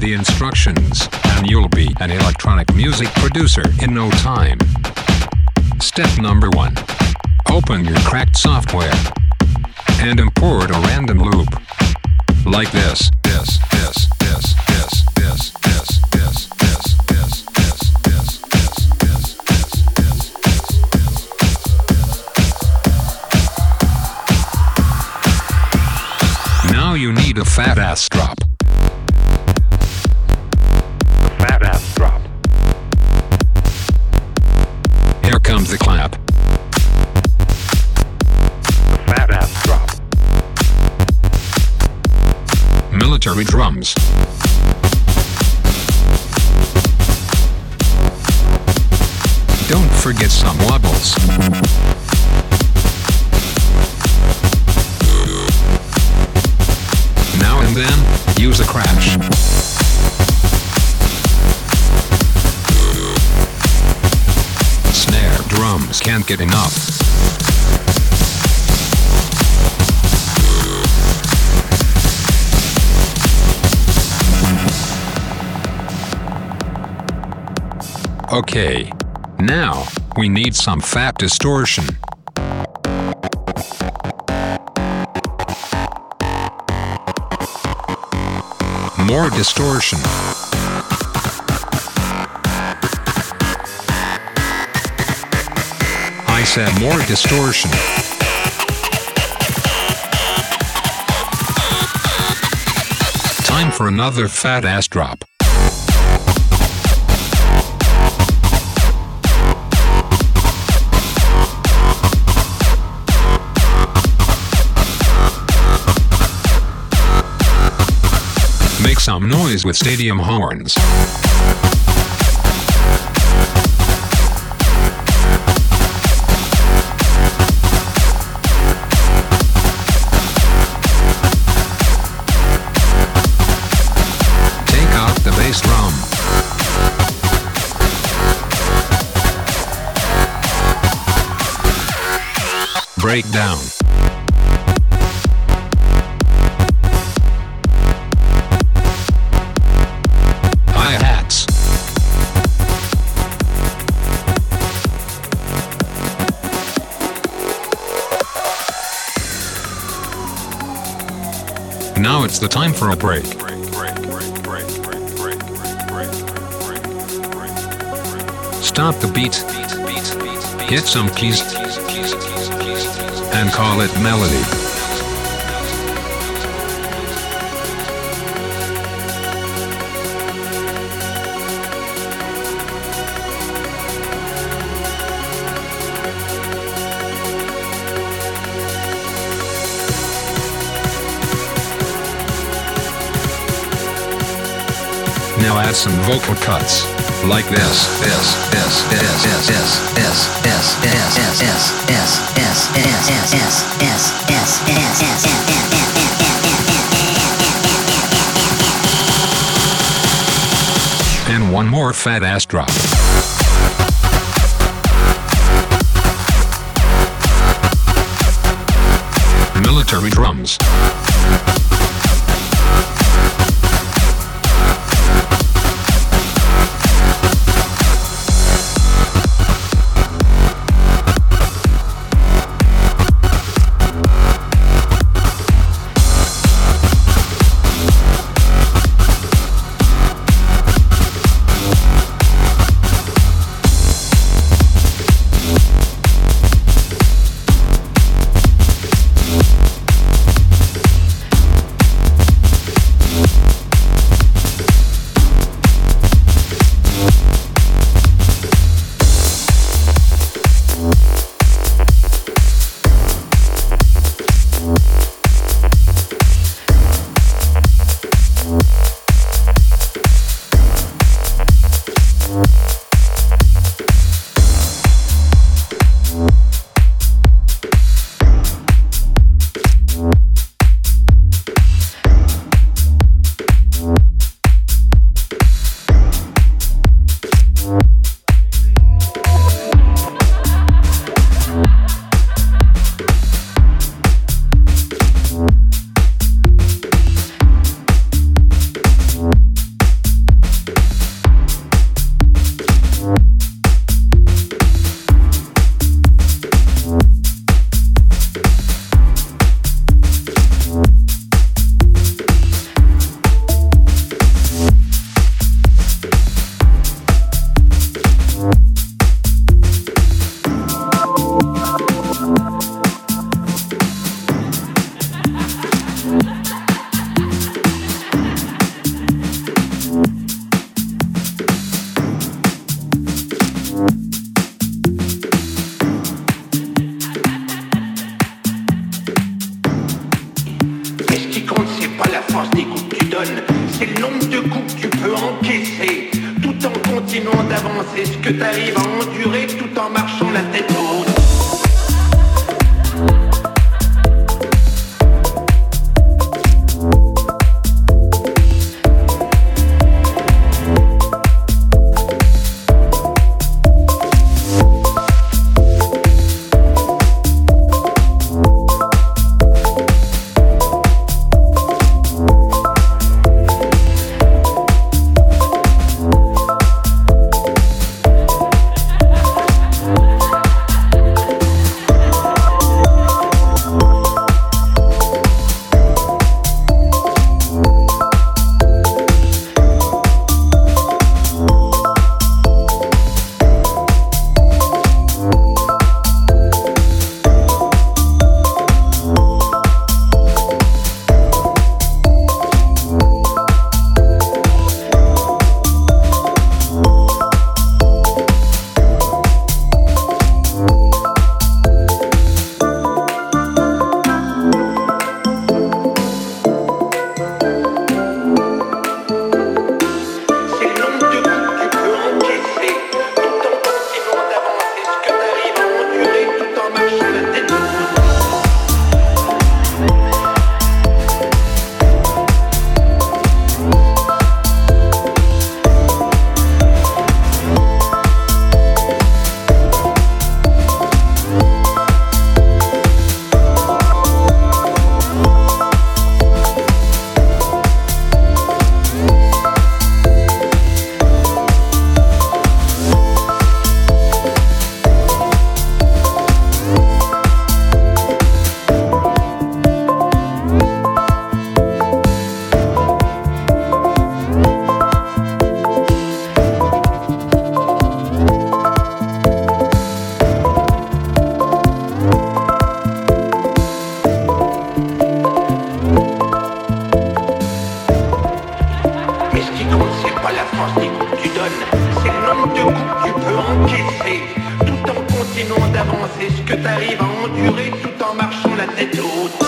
The instructions, and you'll be an electronic music producer in no time. Step number 1. Open your cracked software and import a random loop. Like this, this, this, this, this, this, this, this, this, this, this, this, this, this, Now you need a fat ass drop. Military drums. Don't forget some wobbles. Now and then, use a crash. Snare drums can't get enough. Okay. Now, we need some fat distortion. More distortion. I said more distortion. Time for another fat ass drop. some noise with stadium horns. Breakdown. It's the time for a break. Stop the beat. Hit some keys. And call it melody. Some vocal cuts. Like this, this, this, this, this, this, this, this, this, this, this, this, this, this, this, And one more fat ass drop. Military drums. tu donnes, c'est le nombre de coups que tu peux encaisser, tout en continuant d'avancer, ce que tu arrives à endurer tout en marchant la tête haute.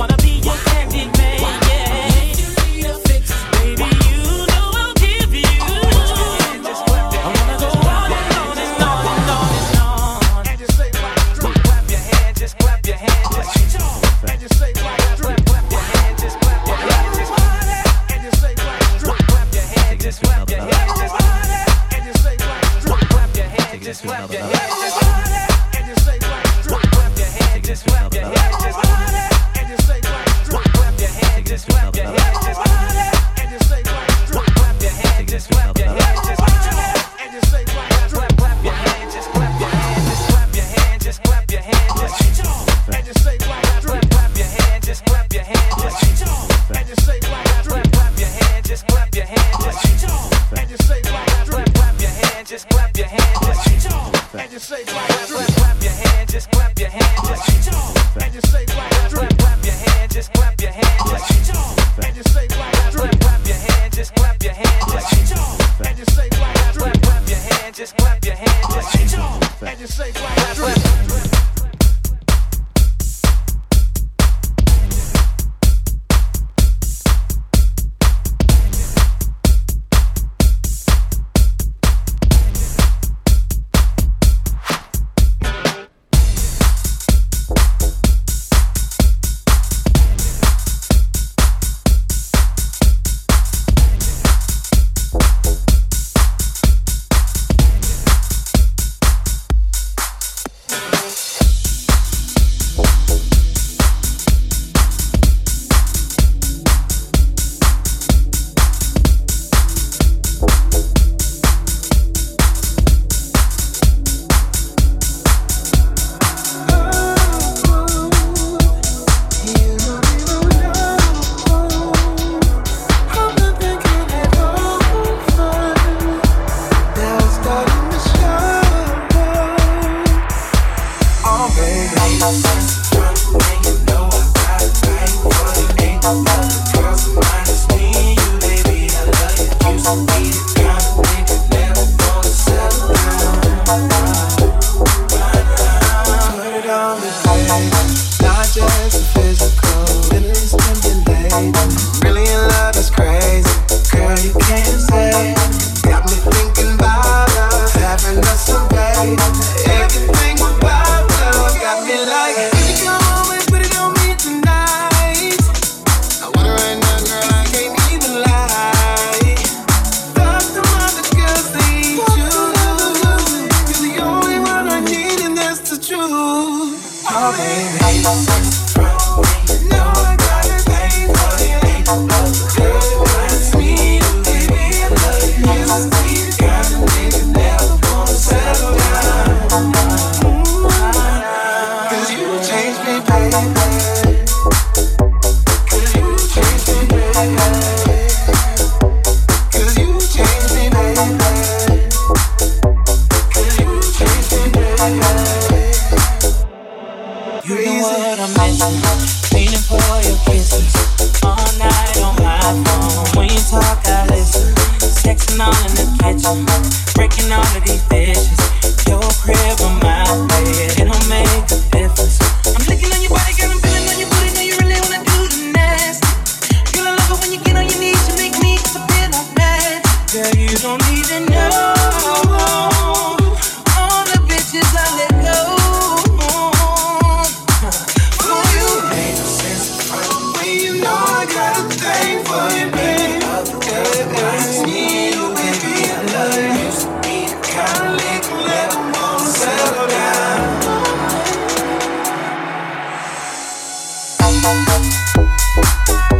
Kind Música